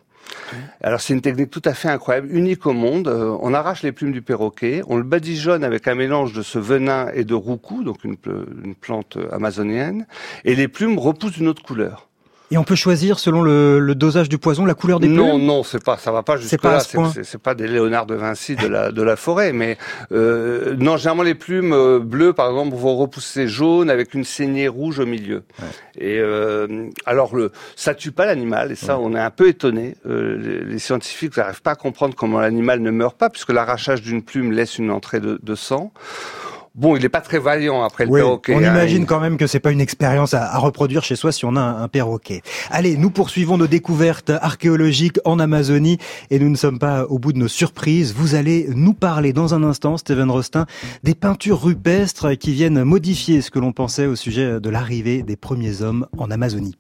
Alors c'est une technique tout à fait incroyable, unique au monde. Euh, on arrache les plumes du perroquet, on le badigeonne avec un mélange de ce venin et de roucou, donc une, une plante amazonienne, et les plumes repoussent d'une autre couleur. Et on peut choisir selon le, le, dosage du poison la couleur des plumes. Non, non, c'est pas, ça va pas jusque là. C'est pas des Léonard de Vinci de la de la forêt, mais euh, non, généralement les plumes euh, bleues, par exemple, vont repousser jaune avec une saignée rouge au milieu. Ouais. Et euh, alors le, ça tue pas l'animal, et ça, ouais. on est un peu étonné. Euh, les, les, scientifiques n'arrivent pas à comprendre comment l'animal ne meurt pas, puisque l'arrachage d'une plume laisse une entrée de, de sang. Bon, il n'est pas très vaillant après le oui, perroquet. On hein, imagine il... quand même que c'est pas une expérience à, à, reproduire chez soi si on a un, un, perroquet. Allez, nous poursuivons nos découvertes archéologiques en Amazonie et nous ne sommes pas au bout de nos surprises. Vous allez nous parler dans un instant, Steven Rostin, des peintures rupestres qui viennent modifier ce que l'on pensait au sujet de l'arrivée des premiers hommes en Amazonie.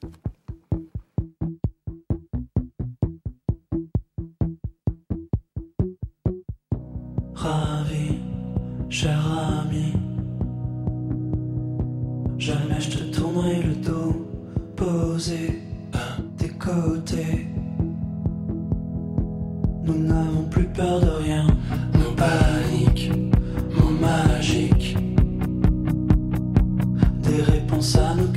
Ravi, cher ami. Jamais je te tournerai le dos, posé à tes côtés. Nous n'avons plus peur de rien, nos paniques, mots magiques. Des réponses à nos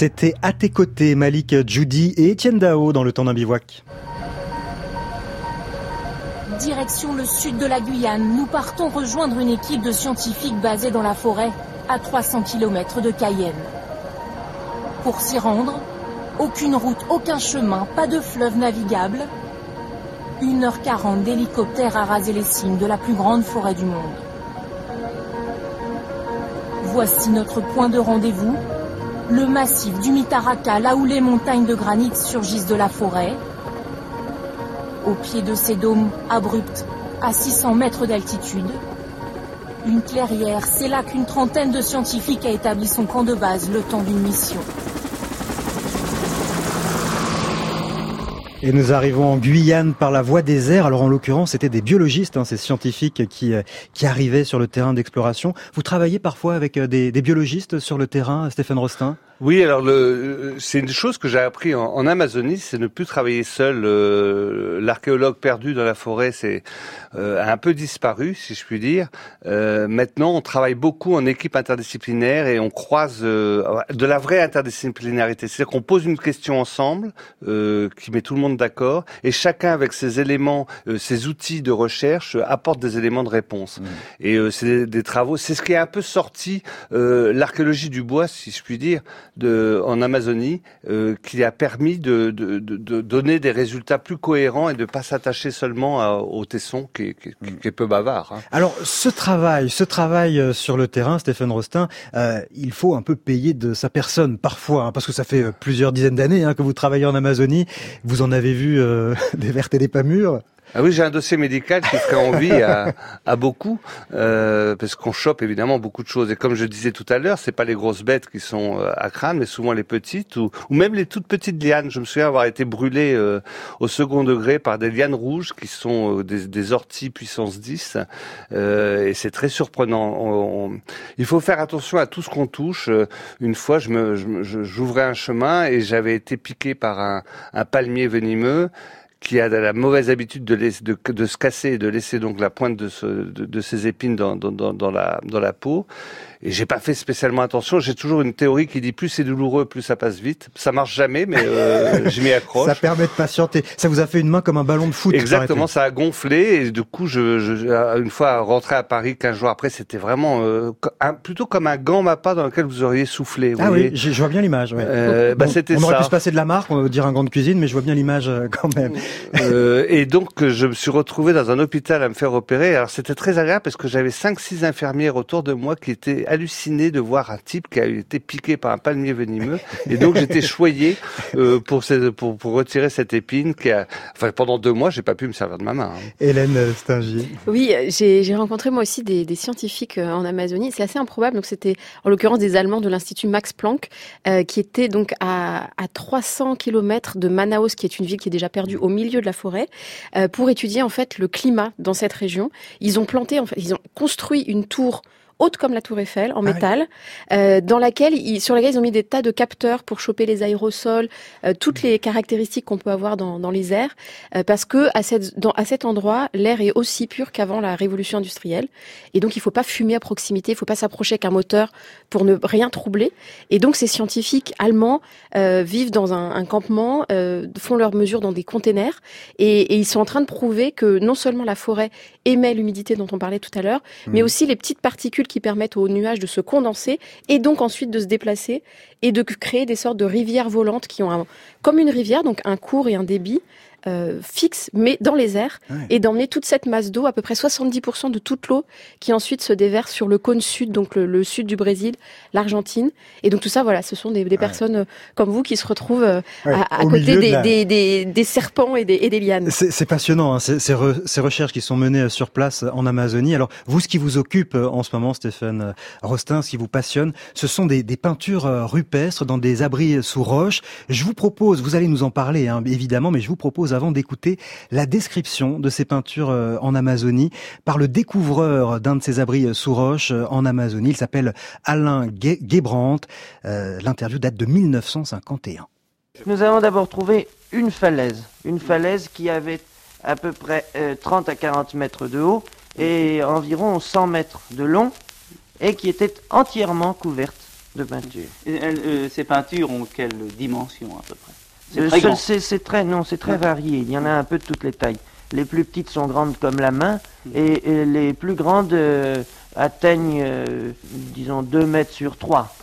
C'était à tes côtés Malik Judy et Étienne Dao dans le temps d'un bivouac. Direction le sud de la Guyane, nous partons rejoindre une équipe de scientifiques basée dans la forêt, à 300 km de Cayenne. Pour s'y rendre, aucune route, aucun chemin, pas de fleuve navigable. 1h40 d'hélicoptère à raser les cimes de la plus grande forêt du monde. Voici notre point de rendez-vous, le massif du Mitaraka, là où les montagnes de granit surgissent de la forêt. Au pied de ces dômes abrupts, à 600 mètres d'altitude, une clairière, c'est là qu'une trentaine de scientifiques a établi son camp de base le temps d'une mission. Et nous arrivons en Guyane par la voie des airs. Alors en l'occurrence, c'était des biologistes, hein, ces scientifiques qui, euh, qui arrivaient sur le terrain d'exploration. Vous travaillez parfois avec euh, des, des biologistes sur le terrain, Stéphane Rostin? Oui, alors c'est une chose que j'ai appris en, en Amazonie, c'est ne plus travailler seul. Euh, L'archéologue perdu dans la forêt, c'est euh, a un peu disparu, si je puis dire. Euh, maintenant, on travaille beaucoup en équipe interdisciplinaire et on croise euh, de la vraie interdisciplinarité. C'est-à-dire qu'on pose une question ensemble, euh, qui met tout le monde d'accord, et chacun avec ses éléments, euh, ses outils de recherche apporte des éléments de réponse. Et euh, c'est des, des travaux. C'est ce qui est un peu sorti euh, l'archéologie du bois, si je puis dire, de, en Amazonie, euh, qui a permis de, de, de, donner des résultats plus cohérents et de pas s'attacher seulement à- au tesson qui, qui, qui est peu bavard. hein. Alors, ce travail, ce travail euh, sur le terrain, Stéphane Rostin, euh, il faut un peu payer de sa personne parfois, hein, parce que ça fait euh, plusieurs dizaines d'années hein, que vous travaillez en Amazonie. Vous en avez vu euh, des vertes et des pas mûres? Ah oui, j'ai un dossier médical qui ferait envie à, à beaucoup, euh, parce qu'on chope évidemment beaucoup de choses. Et comme je disais tout à l'heure, c'est pas les grosses bêtes qui sont euh, à craindre, mais souvent les petites ou, ou même les toutes petites lianes. Je me souviens avoir été brûlé euh, au second degré par des lianes rouges qui sont euh, des, des orties puissance 10, euh, et c'est très surprenant. Il faut faire attention à tout ce qu'on touche. Euh, Une fois, je me, je me- je- j'ouvrais un chemin et j'avais été piqué par un, un palmier venimeux qui a la mauvaise habitude de, se casser et de laisser donc la pointe de, ce, ses épines dans la peau. Et j'ai pas fait spécialement attention. J'ai toujours une théorie qui dit plus c'est douloureux, plus ça passe vite. Ça marche jamais, mais euh, je m'y accroche. Ça permet de patienter. Ça vous a fait une main comme un ballon de foot. Exactement, ça a gonflé et du coup, je, je, une fois rentré à Paris, 15 jours après, c'était vraiment euh, un- plutôt comme un gant mappa dans lequel vous auriez soufflé. vous Ah voyez. oui, je vois bien l'image. Ouais. Euh, bah, c'était on aurait ça. pu se passer de la marque, on va dire un gant de cuisine, mais je vois bien l'image euh, quand même. Euh, et donc, euh, je me suis retrouvé dans un hôpital à me faire opérer. Alors, c'était très agréable parce que j'avais cinq, six infirmières autour de moi qui étaient hallucinées de voir un type qui a été piqué par un palmier venimeux. Et donc, j'étais choyé euh, pour, ces- pour, pour retirer cette épine qui a... Enfin, pendant deux mois, j'ai pas pu me servir de ma main. hein. Hélène Stingier. Oui, j'ai j'ai rencontré moi aussi des, des scientifiques euh, en Amazonie. C'est assez improbable. Donc c'était en l'occurrence des Allemands de l'institut Max Planck euh, qui étaient donc à, à 300 km de Manaus, qui est une ville qui est déjà perdue au milieu de la forêt, euh, pour étudier en fait le climat dans cette région. Ils ont planté, en fait, ils ont construit une tour haute comme la tour Eiffel en métal, euh, dans laquelle ils, sur laquelle ils ont mis des tas de capteurs pour choper les aérosols, euh, toutes les caractéristiques qu'on peut avoir dans, dans les airs, euh, parce que à, cette, dans, à cet endroit, l'air est aussi pur qu'avant la révolution industrielle, et donc il faut pas fumer à proximité, il faut pas s'approcher avec un moteur pour ne rien troubler. Et donc ces scientifiques allemands vivent dans un, un campement, font leurs mesures dans des containers, et, et ils sont en train de prouver que non seulement la forêt émet l'humidité dont on parlait tout à l'heure, mais Mhm. aussi les petites particules qui permettent aux nuages de se condenser et donc ensuite de se déplacer et de créer des sortes de rivières volantes qui ont comme une rivière, donc un cours et un débit, euh, fixe, mais dans les airs, et d'emmener toute cette masse d'eau, à peu près 70% de toute l'eau, qui ensuite se déverse sur le cône sud, donc le, sud du Brésil, l'Argentine. Et donc tout ça, voilà, ce sont des, personnes euh, comme vous qui se retrouvent euh, à, côté des, serpents et des, lianes. C'est passionnant, hein, ces, ces, recherches qui sont menées sur place en Amazonie. Alors, vous, ce qui vous occupe en ce moment, Stéphane Rostin, ce qui vous passionne, ce sont des, peintures rupestres dans des abris sous roche. Je vous propose, vous allez nous en parler, hein, évidemment, mais je vous propose avant d'écouter la description de ces peintures euh, en Amazonie par le découvreur d'un de ces abris euh, sous roche euh, en Amazonie. Il s'appelle Alain Guébrandt. L'interview date de 1951. Nous avons d'abord trouvé une falaise, une falaise qui avait à peu près 30 à 40 mètres de haut et environ 100 mètres de long et qui était entièrement couverte de peinture. ces peintures ont quelle dimension à peu près? C'est très, non, c'est très varié. Il y en a un peu de toutes les tailles. Les plus petites sont grandes comme la main et, les plus grandes euh, atteignent, euh, disons, 2 mètres sur 3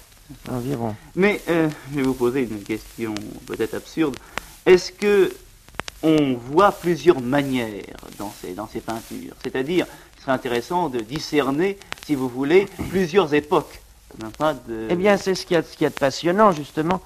environ. Mais euh, je vais vous poser une question peut-être absurde. Est-ce que on voit plusieurs manières dans ces, dans ces peintures? C'est-à-dire, ce serait intéressant de discerner, si vous voulez, plusieurs époques. Eh bien, c'est ce qu'il y, y, a de passionnant, justement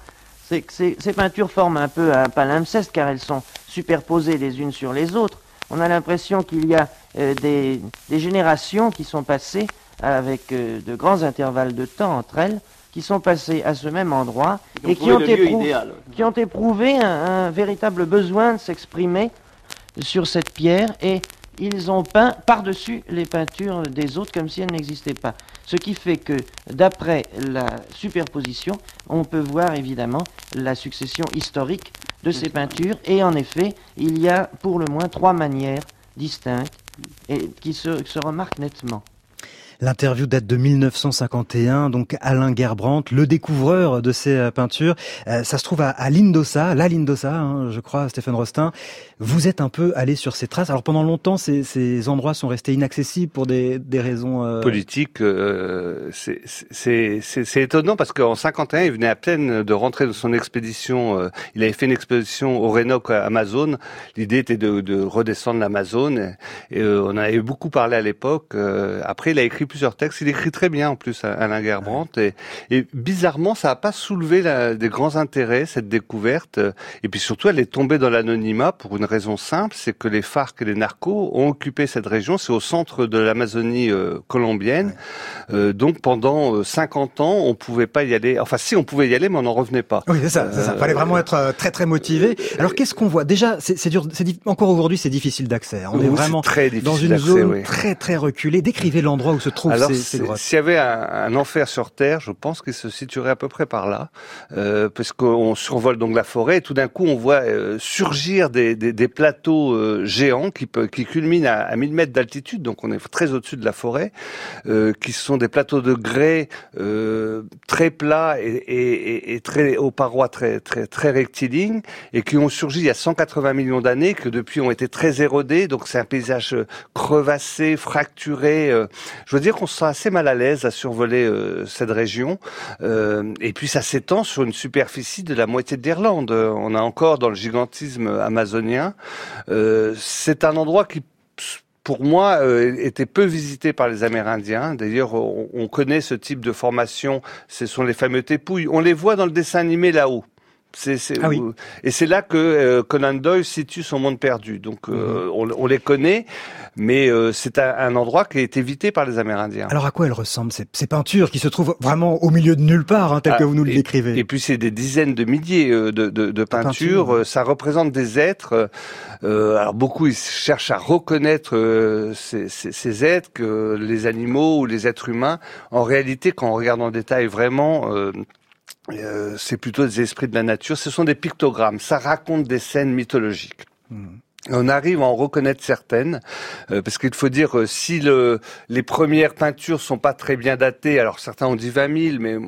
c'est que ces, peintures forment un peu un palimpseste car elles sont superposées les unes sur les autres. On a l'impression qu'il y a euh, des, générations qui sont passées avec euh, de grands intervalles de temps entre elles, qui sont passées à ce même endroit et qui ont, qui ont, éprouvé un véritable besoin de s'exprimer sur cette pierre et ils ont peint par-dessus les peintures des autres comme si elles n'existaient pas. Ce qui fait que, d'après la superposition, on peut voir évidemment la succession historique de ces peintures. Et en effet, il y a pour le moins trois manières distinctes et qui se, se remarquent nettement. L'interview date de 1951, donc Alain Gerbrandt, le découvreur de ces euh, peintures. Euh, ça se trouve à, Lindosa, la Lindosa, hein, je crois, Stéphane Rostin. Vous êtes un peu allé sur ces traces. Alors pendant longtemps, ces, ces endroits sont restés inaccessibles pour des, des raisons euh... politiques. Euh, c'est étonnant parce qu'en 51, il venait à peine de rentrer de son expédition. il avait fait une expédition au Rénoc Amazon. L'idée était de, de redescendre l'Amazone. Et on avait beaucoup parlé à l'époque. après, il a écrit plusieurs textes. Il écrit très bien en plus, Alain Gerbrandt. Et, et bizarrement, ça n'a pas soulevé la, des grands intérêts, cette découverte. Et puis surtout, elle est tombée dans l'anonymat pour une raison simple, c'est que les FARC et les narcos ont occupé cette région. C'est au centre de l'Amazonie euh, colombienne. Euh, donc pendant 50 euh, ans, on pouvait pas y aller. Enfin, si, on pouvait y aller, mais on n'en revenait pas. Oui, c'est ça. Il ça. fallait vraiment être très très motivé. Alors qu'est-ce qu'on voit? Déjà, c'est dur. Encore aujourd'hui, c'est difficile d'accès. On est vraiment très dans une zone très très reculée. Décrivez l'endroit où se trouve alors, s'il y avait un, enfer sur Terre, je pense qu'il se situerait à peu près par là, euh, parce qu'on survole donc la forêt et tout d'un coup on voit euh, surgir des, des, des plateaux euh, géants qui, qui culminent à, à 1000 mètres d'altitude, donc on est très au-dessus de la forêt, euh, qui sont des plateaux de grès euh, très plats et, et, et, très aux parois très très très rectilignes et qui ont surgi il y a 180 millions d'années, que depuis ont été très érodés, donc c'est un paysage crevassé, fracturé. je veux dire qu'on se sent assez mal à l'aise à survoler euh, cette région. Euh, et puis ça s'étend sur une superficie de la moitié de l'Irlande. On a encore dans le gigantisme amazonien. Euh, c'est un endroit qui pour moi, était peu visité par les Amérindiens. D'ailleurs, on, connaît ce type de formation. Ce sont les fameux tépouilles. On les voit dans le dessin animé là-haut. C'est, ah oui. Et c'est là que euh, Conan Doyle situe son monde perdu. Donc euh, mhm. on, les connaît, mais euh, c'est un, endroit qui est évité par les Amérindiens. Alors à quoi elles ressemblent ces, ces peintures qui se trouvent vraiment au milieu de nulle part, hein, tel que ah, vous nous le décrivez? Et puis c'est des dizaines de milliers de, de, de peintures. Ça représente des êtres. alors beaucoup ils cherchent à reconnaître ces, ces, ces, êtres que les animaux ou les êtres humains. En réalité, quand on regarde en détail vraiment euh, c'est plutôt des esprits de la nature. Ce sont des pictogrammes. Ça raconte des scènes mythologiques. Hmm. On arrive à en reconnaître certaines, euh, parce qu'il faut dire euh, si le, les premières peintures sont pas très bien datées, alors certains ont dit 20 000, mais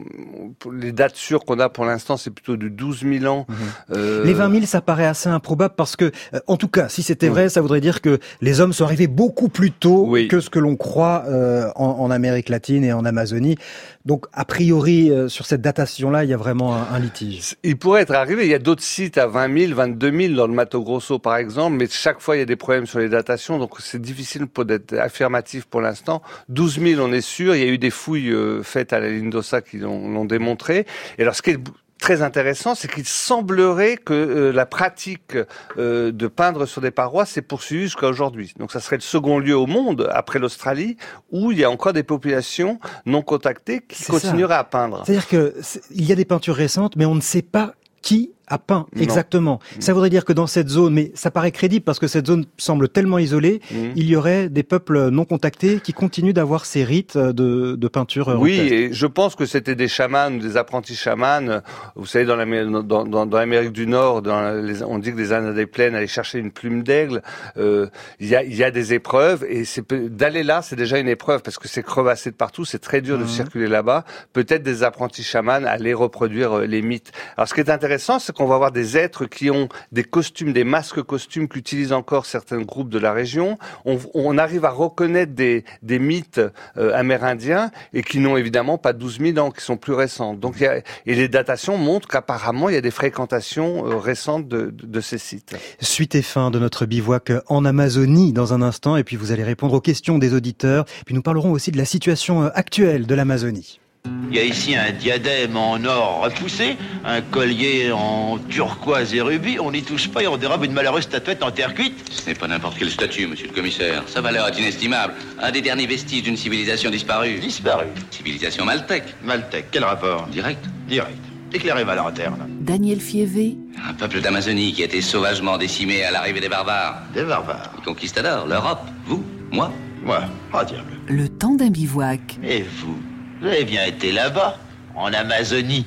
les dates sûres qu'on a pour l'instant, c'est plutôt de 12 000 ans. Mhm. Euh... Les 20 000, ça paraît assez improbable parce que, euh, en tout cas, si c'était vrai, ça voudrait dire que les hommes sont arrivés beaucoup plus tôt que ce que l'on croit en, en, Amérique latine et en Amazonie. Donc, a priori, sur cette datation-là, il y a vraiment un, un, litige. Il pourrait être arrivé. Il y a d'autres sites à 20 000, 22 000 dans le Mato Grosso, par exemple mais chaque fois il y a des problèmes sur les datations, donc c'est difficile d'être affirmatif pour l'instant. 12 000, on est sûr. Il y a eu des fouilles euh, faites à la Lindosa qui l'ont démontré. Et alors, ce qui est très intéressant, c'est qu'il semblerait que euh, la pratique euh, de peindre sur des parois s'est poursuivie jusqu'à aujourd'hui. Donc ça serait le second lieu au monde, après l'Australie, où il y a encore des populations non contactées qui continueraient à peindre. C'est-à-dire qu'il y a des peintures récentes, mais on ne sait pas qui a peint, exactement. Ça voudrait dire que dans cette zone, mais ça paraît crédible parce que cette zone semble tellement isolée, mhm. il y aurait des peuples non contactés qui continuent d'avoir ces rites de, de peinture. Oui, et je pense que c'était des chamans, des apprentis chamans. Vous savez, dans l'Amérique dans, dans, dans du Nord, dans les, on dit que les Indes des plaines allaient chercher une plume d'aigle. Euh, il y, a, y a des épreuves et d'aller là, c'est déjà une épreuve parce que c'est crevassé de partout, c'est très dur de mhm. circuler là-bas. Peut-être des apprentis chamans allaient reproduire euh, les mythes. Alors, ce qui est intéressant, c'est qu'on va avoir des êtres qui ont des costumes, des masques costumes qu'utilisent encore certains groupes de la région. On, arrive à reconnaître des, mythes euh, amérindiens et qui n'ont évidemment pas 12 000 ans, qui sont plus récents. Donc, et les datations montrent qu'apparemment, il y a des fréquentations euh, récentes de, de, de, ces sites. Suite et fin de notre bivouac en Amazonie dans un instant, et puis vous allez répondre aux questions des auditeurs. Puis nous parlerons aussi de la situation euh, actuelle de l'Amazonie. Il y a ici un diadème en or repoussé, un collier en turquoise et rubis. On n'y touche pas et on dérobe une malheureuse statuette en terre cuite. Ce n'est pas n'importe quelle statue, monsieur le commissaire. Sa valeur est inestimable. Un des derniers vestiges d'une civilisation disparue. Disparue Civilisation maltèque. Maltèque, quel rapport? Direct. Direct. Éclairez la lanterne. Daniel Fievé. Un peuple d'Amazonie qui a été sauvagement décimé à l'arrivée des barbares. Des barbares Les conquistadors, l'Europe. Vous Moi Moi. Oh diable. Le temps d'un bivouac. Et vous avez bien été là-bas, en Amazonie.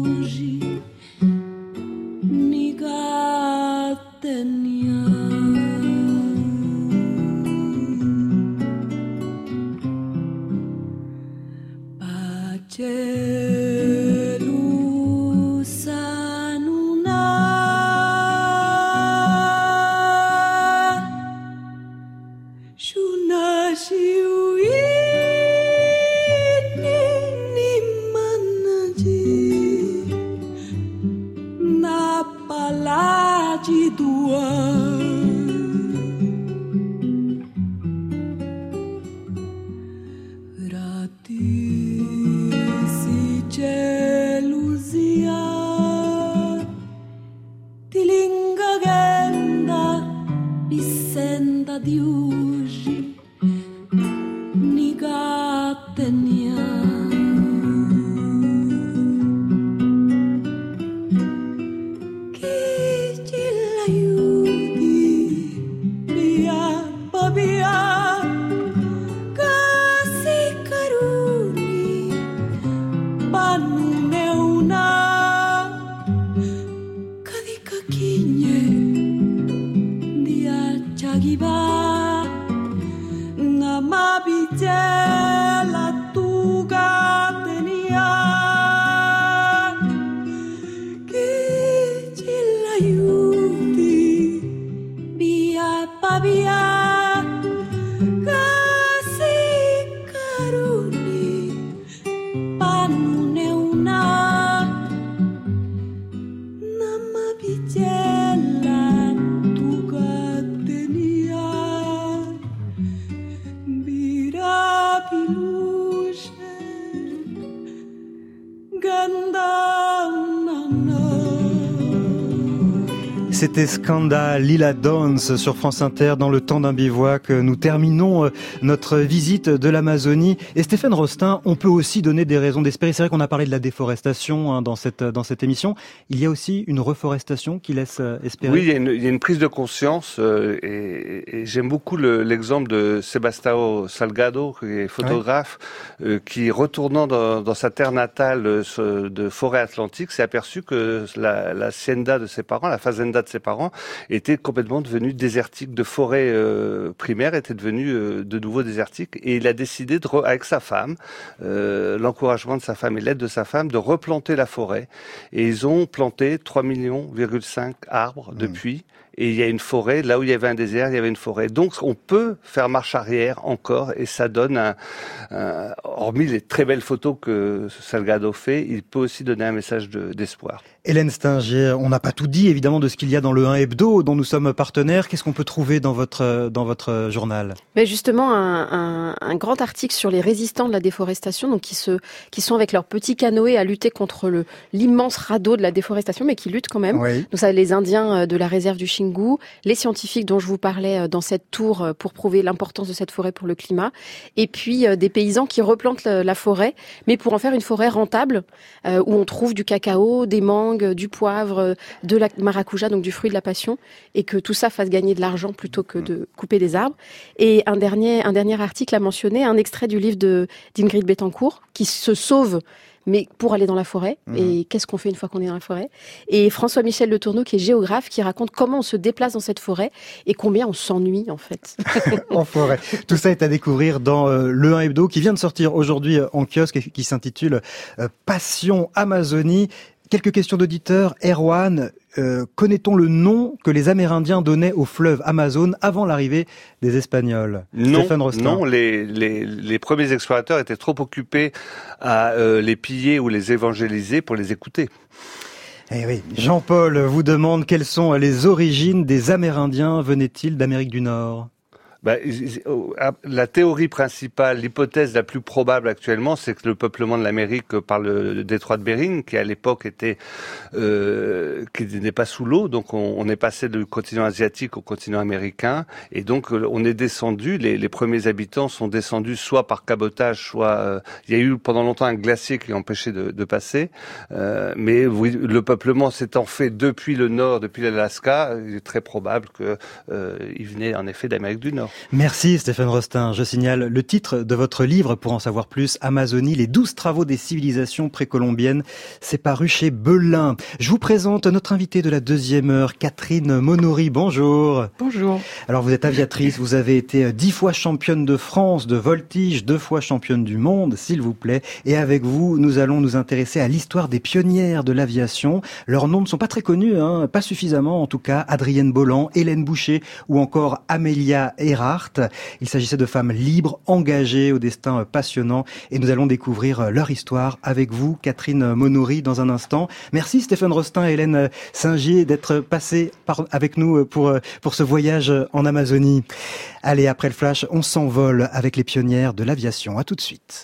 c'était Scandal, Lila Dance sur France Inter dans le temps d'un bivouac. Nous terminons euh, notre visite de l'Amazonie. Et Stéphane Rostin, on peut aussi donner des raisons d'espérer. C'est vrai qu'on a parlé de la déforestation hein, dans cette dans cette émission. Il y a aussi une reforestation qui laisse euh, espérer. Oui, il y a une, il y a une prise de conscience euh, et, et j'aime beaucoup l'exemple de Sebastao Salgado, qui est photographe, ouais. qui retournant dans, dans, sa terre natale de forêt atlantique, s'est aperçu que la, la hacienda de ses parents, la fazenda de ses parents, était complètement devenue désertique, de forêt euh, primaire était devenue euh, de nouveau désertique, et il a décidé, de avec sa femme, euh, l'encouragement de sa femme et l'aide de sa femme, de replanter la forêt. Et ils ont planté 3 millions, arbres mmh. depuis et il y a une forêt. Là où il y avait un désert, il y avait une forêt. Donc on peut faire marche arrière encore et ça donne un, un hormis les très belles photos que Salgado fait, il peut aussi donner un message d'espoir. Hélène Stinger, on n'a pas tout dit évidemment de ce qu'il y a dans le 1 hebdo dont nous sommes partenaires. Qu'est-ce qu'on peut trouver dans votre dans votre journal? Mais justement un, un, un, grand article sur les résistants de la déforestation, donc qui se qui sont avec leurs petits canoës à lutter contre l'immense radeau de la déforestation, mais qui luttent quand même. Oui. Donc ça, les Indiens de la réserve du Les scientifiques dont je vous parlais dans cette tour pour prouver l'importance de cette forêt pour le climat, et puis des paysans qui replantent la, forêt, mais pour en faire une forêt rentable euh, où on trouve du cacao, des mangues du poivre, de la maracuja, donc du fruit de la passion, et que tout ça fasse gagner de l'argent plutôt que de couper des arbres. Et un dernier, un dernier article a mentionné un extrait du livre de d'Ingrid Betancourt qui se sauve mais pour aller dans la forêt. Mmh. Et qu'est-ce qu'on fait une fois qu'on est dans la forêt? Et François-Michel Le Tourneau, qui est géographe, qui raconte comment on se déplace dans cette forêt et combien on s'ennuie en fait. en forêt. Tout ça est à découvrir dans euh, le 1 hebdo qui vient de sortir aujourd'hui en kiosque et qui s'intitule euh, Passion Amazonie. Quelques questions d'auditeurs. Erwan, euh, connaît-on le nom que les Amérindiens donnaient au fleuve Amazon avant l'arrivée des Espagnols? Non, non les, les, les, premiers explorateurs étaient trop occupés à euh, les piller ou les évangéliser pour les écouter. Eh oui. Jean-Paul vous demande quelles sont les origines des Amérindiens. Venaient-ils d'Amérique du Nord? Bah, la théorie principale, l'hypothèse la plus probable actuellement, c'est que le peuplement de l'Amérique par le, détroit de Bering, qui à l'époque était, euh, qui n'est pas sous l'eau, donc on, est passé du continent asiatique au continent américain, et donc euh, on est descendu. Les, premiers habitants sont descendus soit par cabotage, soit euh, il y a eu pendant longtemps un glacier qui empêchait de, passer, euh, mais le peuplement s'étant fait depuis le nord, depuis l'Alaska, il est très probable qu'il venait en effet d'Amérique du Nord. Merci Stéphane Rostin. Je signale le titre de votre livre pour en savoir plus, Amazonie, les douze travaux des civilisations précolombiennes. C'est paru chez Belin. Je vous présente notre invitée de la deuxième heure, Catherine Monori. Bonjour. Bonjour. Alors vous êtes aviatrice, vous avez été dix fois championne de France de voltige, deux fois championne du monde, s'il vous plaît. Et avec vous, nous allons nous intéresser à l'histoire des pionnières de l'aviation. Leurs noms ne sont pas très connus, hein, pas suffisamment en tout cas. Adrienne Bolland, Hélène Boucher ou encore Amélia Hera il s'agissait de femmes libres, engagées au destin passionnant et nous allons découvrir leur histoire avec vous, Catherine Monori, dans un instant. Merci Stéphane Rostin et Hélène Singier d'être passés avec nous pour, pour ce voyage en Amazonie. Allez, après le flash, on s'envole avec les pionnières de l'aviation. À tout de suite.